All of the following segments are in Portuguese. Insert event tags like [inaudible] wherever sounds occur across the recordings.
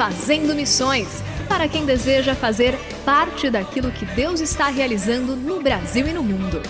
Fazendo Missões para quem deseja fazer parte daquilo que Deus está realizando no Brasil e no mundo.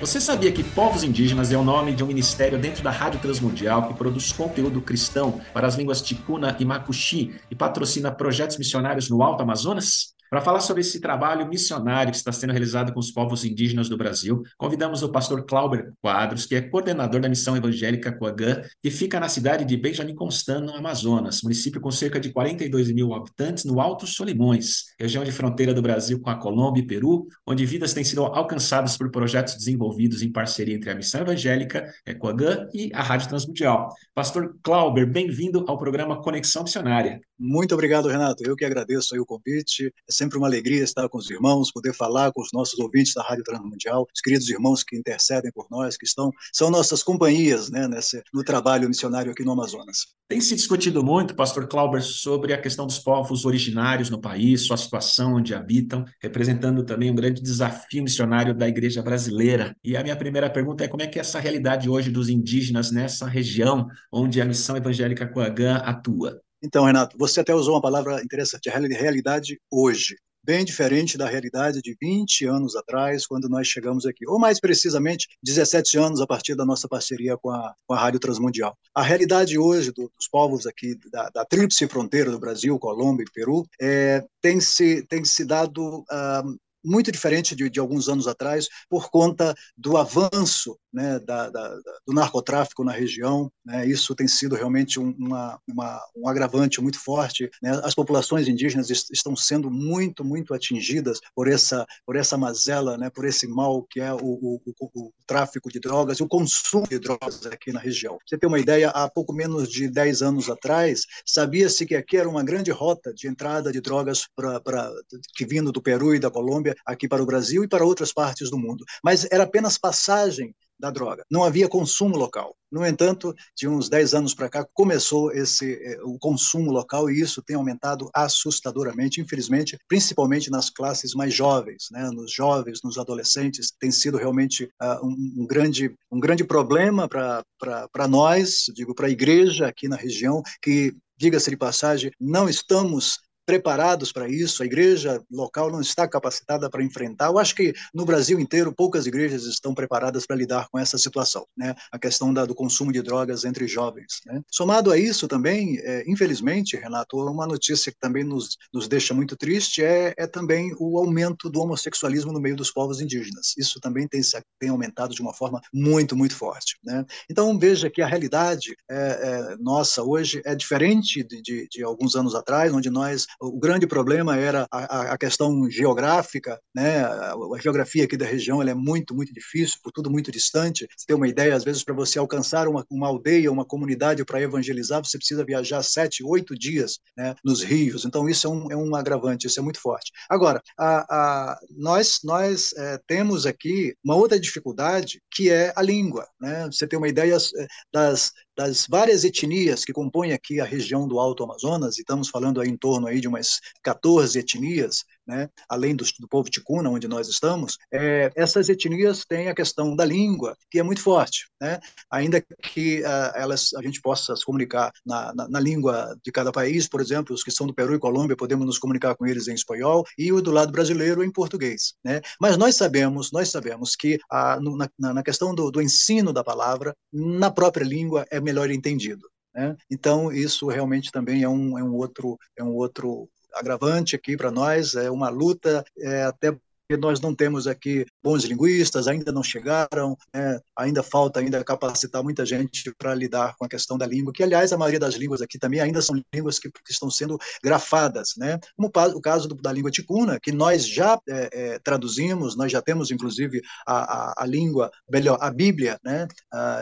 Você sabia que Povos Indígenas é o nome de um ministério dentro da Rádio Transmundial que produz conteúdo cristão para as línguas ticuna e macuxi e patrocina projetos missionários no Alto Amazonas? Para falar sobre esse trabalho missionário que está sendo realizado com os povos indígenas do Brasil, convidamos o pastor Clauber Quadros, que é coordenador da Missão Evangélica Coagã, que fica na cidade de Benjamin Constant, no Amazonas, município com cerca de 42 mil habitantes no Alto Solimões, região de fronteira do Brasil com a Colômbia e Peru, onde vidas têm sido alcançadas por projetos desenvolvidos em parceria entre a Missão Evangélica Coagã e a Rádio Transmundial. Pastor Clauber, bem-vindo ao programa Conexão Missionária. Muito obrigado, Renato. Eu que agradeço o convite sempre uma alegria estar com os irmãos, poder falar com os nossos ouvintes da Rádio Transmundial, os queridos irmãos que intercedem por nós, que estão são nossas companhias né, nesse, no trabalho missionário aqui no Amazonas. Tem se discutido muito, pastor Clauber, sobre a questão dos povos originários no país, sua situação onde habitam, representando também um grande desafio missionário da igreja brasileira. E a minha primeira pergunta é como é que é essa realidade hoje dos indígenas nessa região onde a missão evangélica Coagã atua? Então, Renato, você até usou uma palavra interessante, a realidade hoje. Bem diferente da realidade de 20 anos atrás, quando nós chegamos aqui. Ou mais precisamente, 17 anos a partir da nossa parceria com a, com a Rádio Transmundial. A realidade hoje do, dos povos aqui da, da tríplice fronteira do Brasil, Colômbia e Peru, é, tem, se, tem se dado uh, muito diferente de, de, alguns anos atrás, por conta do avanço né, da, da, do narcotráfico na região. Né, isso tem sido realmente um, uma, uma, um agravante muito forte. Né, as populações indígenas est estão sendo muito, muito atingidas por essa, por essa mazela, né, por esse mal que é o, o, o, o tráfico de drogas e o consumo de drogas aqui na região. Você tem uma ideia, há pouco menos de 10 anos atrás, sabia-se que aqui era uma grande rota de entrada de drogas pra, pra, que vindo do Peru e da Colômbia aqui para o Brasil e para outras partes do mundo. Mas era apenas passagem da droga. Não havia consumo local. No entanto, de uns 10 anos para cá, começou esse eh, o consumo local e isso tem aumentado assustadoramente, infelizmente, principalmente nas classes mais jovens, né? nos jovens, nos adolescentes, tem sido realmente uh, um, um, grande, um grande problema para nós, digo, para a igreja aqui na região, que diga-se de passagem, não estamos preparados para isso, a igreja local não está capacitada para enfrentar. Eu acho que no Brasil inteiro poucas igrejas estão preparadas para lidar com essa situação, né? a questão da, do consumo de drogas entre jovens. Né? Somado a isso também, é, infelizmente, Renato, uma notícia que também nos, nos deixa muito triste é, é também o aumento do homossexualismo no meio dos povos indígenas. Isso também tem, tem aumentado de uma forma muito, muito forte. Né? Então, veja que a realidade é, é, nossa hoje é diferente de, de, de alguns anos atrás, onde nós o grande problema era a, a questão geográfica, né? A, a, geografia aqui da região é muito, muito difícil, por tudo muito distante. Você tem uma ideia, às vezes, para você alcançar uma, uma aldeia, uma comunidade para evangelizar, você precisa viajar sete, oito dias né, nos rios. Então, isso é um, é um agravante, isso é muito forte. Agora, a, nós, nós é, temos aqui uma outra dificuldade, que é a língua. Né? Você tem uma ideia é, das, das várias etnias que compõem aqui a região do Alto Amazonas, e estamos falando aí em torno aí de umas 14 etnias, né, além do, do, povo ticuna, onde nós estamos, é, essas etnias têm a questão da língua, que é muito forte. Né? Ainda que uh, elas, a gente possa se comunicar na, na, na, língua de cada país, por exemplo, os que são do Peru e Colômbia, podemos nos comunicar com eles em espanhol, e o do lado brasileiro em português. Né? Mas nós sabemos, nós sabemos que a, na, na, questão do, do ensino da palavra, na própria língua é melhor entendido. Né? Então, isso realmente também é um, é um outro, é um outro agravante aqui para nós, é uma luta é, até nós não temos aqui bons linguistas, ainda não chegaram, né? ainda falta ainda capacitar muita gente para lidar com a questão da língua, que aliás a maioria das línguas aqui também ainda são línguas que, que estão sendo grafadas, né? Como o caso do, da língua ticuna, que nós já é, é, traduzimos, nós já temos inclusive a, a, a língua, melhor, a Bíblia, né?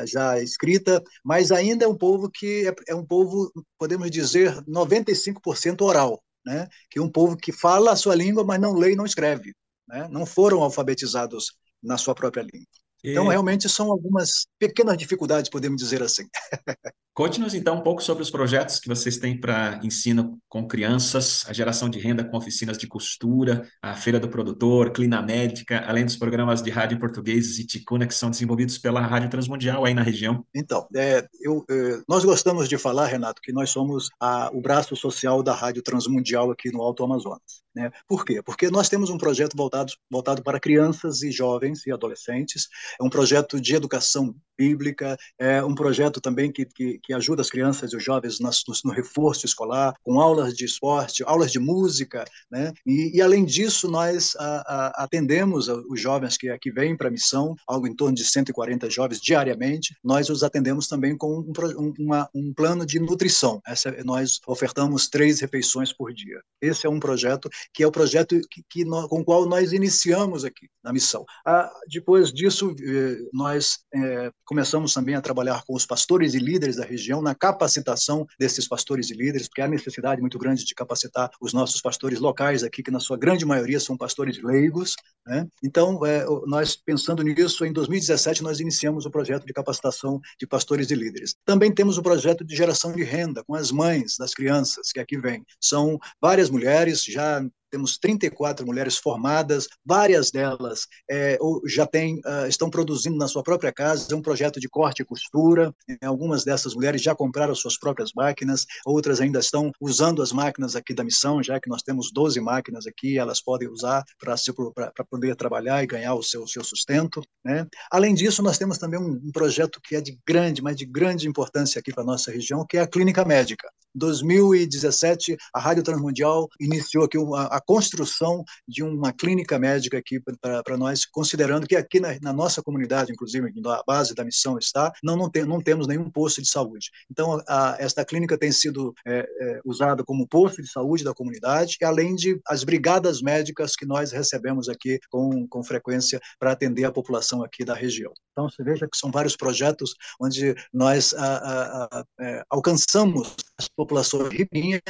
Já escrita, mas ainda é um povo que é, é um povo, podemos dizer, 95% oral, né? que é um povo que fala a sua língua, mas não lê e não escreve, né? não foram alfabetizados na sua própria língua. Então, realmente, são algumas pequenas dificuldades, podemos dizer assim. [laughs] Conte-nos então um pouco sobre os projetos que vocês têm para ensino com crianças, a geração de renda com oficinas de costura, a Feira do Produtor, Clina Médica, além dos programas de rádio em português e ticuna que são desenvolvidos pela Rádio Transmundial aí na região. Então, é, eu, é, nós gostamos de falar, Renato, que nós somos a, o braço social da Rádio Transmundial aqui no Alto Amazonas. Né? Por quê? Porque nós temos um projeto voltado, voltado para crianças e jovens e adolescentes, é um projeto de educação bíblica, é um projeto também que, que, que ajuda as crianças e os jovens no, reforço escolar, com aulas de esporte, aulas de música, né? E, e além disso, nós a, a, atendemos os jovens que aqui vêm para a missão, algo em torno de 140 jovens diariamente. Nós os atendemos também com um, uma, um plano de nutrição. Essa, nós ofertamos três refeições por dia. Esse é um projeto que é o projeto que, que com o qual nós iniciamos aqui na missão. Ah, depois disso, eh, nós é, começamos também a trabalhar com os pastores e líderes da região na capacitação desses pastores e líderes, porque há necessidade muito grande de capacitar os nossos pastores locais aqui, que na sua grande maioria são pastores leigos. Né? Então, é, nós pensando nisso, em 2017 nós iniciamos o projeto de capacitação de pastores e líderes. Também temos o projeto de geração de renda com as mães das crianças que aqui vêm. São várias mulheres já temos 34 mulheres formadas, várias delas é, já têm, uh, estão produzindo na sua própria casa um projeto de corte e costura. Algumas dessas mulheres já compraram suas próprias máquinas, outras ainda estão usando as máquinas aqui da missão, já que nós temos 12 máquinas aqui, elas podem usar para poder trabalhar e ganhar o seu, seu sustento. Né? Além disso, nós temos também um, um projeto que é de grande, mas de grande importância aqui para a nossa região, que é a Clínica Médica. Em 2017, a Rádio Transmundial iniciou aqui uma, a construção de uma clínica médica aqui para nós, considerando que aqui na, na, nossa comunidade, inclusive, a base da missão está, não, não, tem, não temos nenhum posto de saúde. Então, a, esta clínica tem sido é, é, usada como posto de saúde da comunidade, além de as brigadas médicas que nós recebemos aqui com, com frequência para atender a população aqui da região. Então, você veja que são vários projetos onde nós a, a, a, é, alcançamos as populações ribeirinhas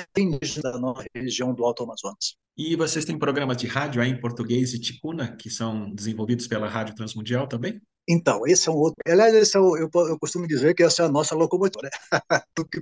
da nossa região do Alto Amazonas. E vocês têm programas de rádio aí em português e ticuna, que são desenvolvidos pela Rádio Transmundial também? Então, esse é um outro. Aliás, esse é o, eu, eu, costumo dizer que essa é a nossa locomotora né? [laughs] do que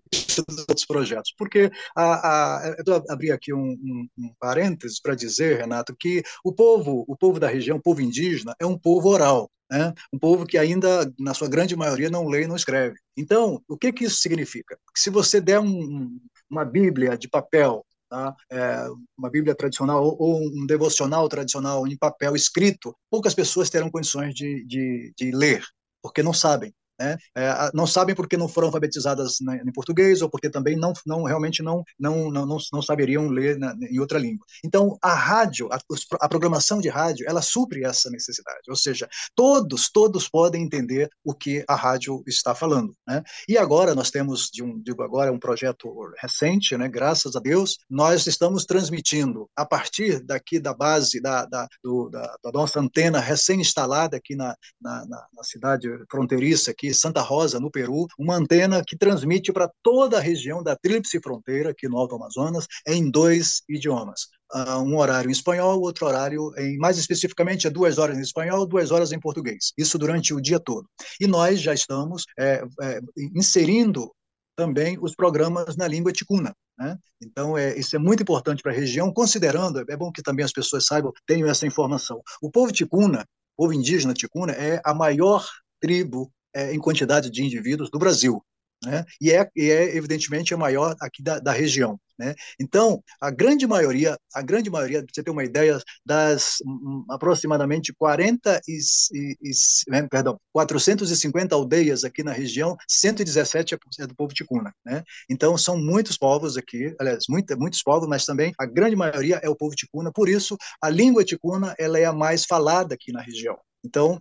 dos outros projetos. Porque a, a, eu abri aqui um, um, um parênteses para dizer, Renato, que o povo, o povo da região, o povo indígena, é um povo oral. Né? Um povo que ainda, na sua grande maioria, não lê e não escreve. Então, o que, que isso significa? Que se você der um, uma Bíblia de papel Tá? É, uma Bíblia tradicional ou, ou, um devocional tradicional em papel escrito, poucas pessoas terão condições de, de, de ler, porque não sabem né? É, não sabem porque não foram alfabetizadas na, em português ou porque também não, não realmente não, não, não, não, não saberiam ler na, em outra língua. Então, a rádio, a, a, programação de rádio, ela supre essa necessidade, ou seja, todos, todos podem entender o que a rádio está falando. Né? E agora nós temos, de um, digo agora, um projeto recente, né? graças a Deus, nós estamos transmitindo a partir daqui da base da, da, do, da, da nossa antena recém-instalada aqui na, na, na cidade fronteiriça aqui aqui Santa Rosa, no Peru, uma antena que transmite para toda a região da Tríplice Fronteira, aqui no Alto Amazonas, em dois idiomas. Uh, um horário em espanhol, outro horário em, mais especificamente, é duas horas em espanhol, duas horas em português. Isso durante o dia todo. E nós já estamos é, é, inserindo também os programas na língua ticuna. Né? Então, é, isso é muito importante para a região, considerando, é bom que também as pessoas saibam, tenham essa informação. O povo ticuna, o povo indígena ticuna, é a maior tribo é, em quantidade de indivíduos do Brasil né? e, é, e é evidentemente a maior aqui da, da região. Né? Então, a grande maioria, a grande maioria, para você ter uma ideia, das um, aproximadamente 40 e, e, e, né, perdão, 450 aldeias aqui na região, 117 é, é do povo ticuna. Né? Então, são muitos povos aqui, aliás, muito, muitos povos, mas também a grande maioria é o povo ticuna, por isso a língua ticuna ela é a mais falada aqui na região. Então,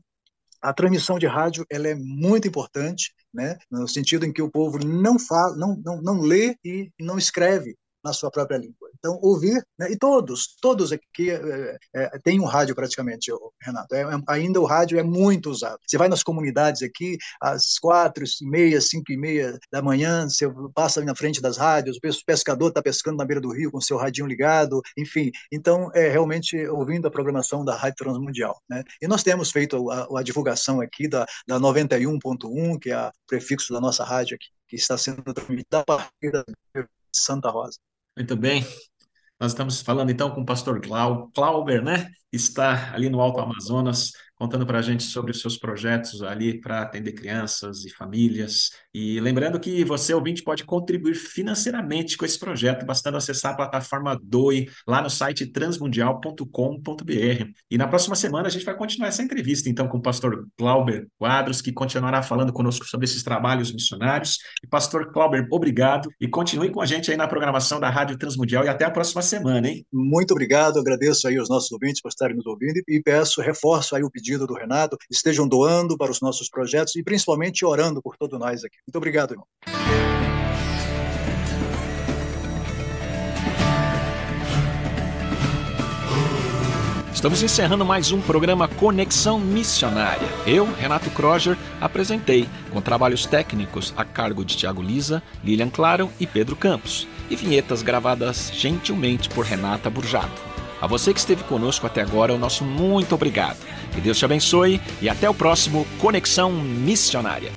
a transmissão de rádio ela é muito importante, né? no sentido em que o povo não fala, não, não, não lê e não escreve na sua própria língua. Então, ouvir, né? e todos, todos aqui é, é, têm um rádio praticamente, Renato. É, é, ainda o rádio é muito usado. Você vai nas comunidades aqui, às quatro e meia, cinco e meia da manhã, você passa na frente das rádios, o pescador está pescando na beira do rio com seu radinho ligado, enfim. Então, é realmente ouvindo a programação da Rádio Transmundial. Né? E nós temos feito a, a divulgação aqui da, da 91.1, que é o prefixo da nossa rádio aqui, que está sendo transmitida a partir da Santa Rosa. Muito bem. Nós estamos falando então com o pastor Clauber, né? Está ali no Alto Amazonas, contando para a gente sobre os seus projetos ali para atender crianças e famílias. E lembrando que você, ouvinte, pode contribuir financeiramente com esse projeto, bastando acessar a plataforma DOI lá no site transmundial.com.br. E na próxima semana a gente vai continuar essa entrevista, então, com o pastor Clauber Quadros, que continuará falando conosco sobre esses trabalhos missionários. E, pastor Clauber, obrigado e continue com a gente aí na programação da Rádio Transmundial e até a próxima semana, hein? Muito obrigado, agradeço aí aos nossos ouvintes por estarem nos ouvindo e peço, reforço aí o pedido pedido do Renato, estejam doando para os nossos projetos e principalmente orando por todos nós aqui. Muito obrigado, irmão. Estamos encerrando mais um programa Conexão Missionária. Eu, Renato Kroger, apresentei, com trabalhos técnicos a cargo de Tiago Lisa, Lilian Claro e Pedro Campos, e vinhetas gravadas gentilmente por Renata Burjato. A você que esteve conosco até agora, o nosso muito obrigado. Que Deus te abençoe e até o próximo Conexão Missionária.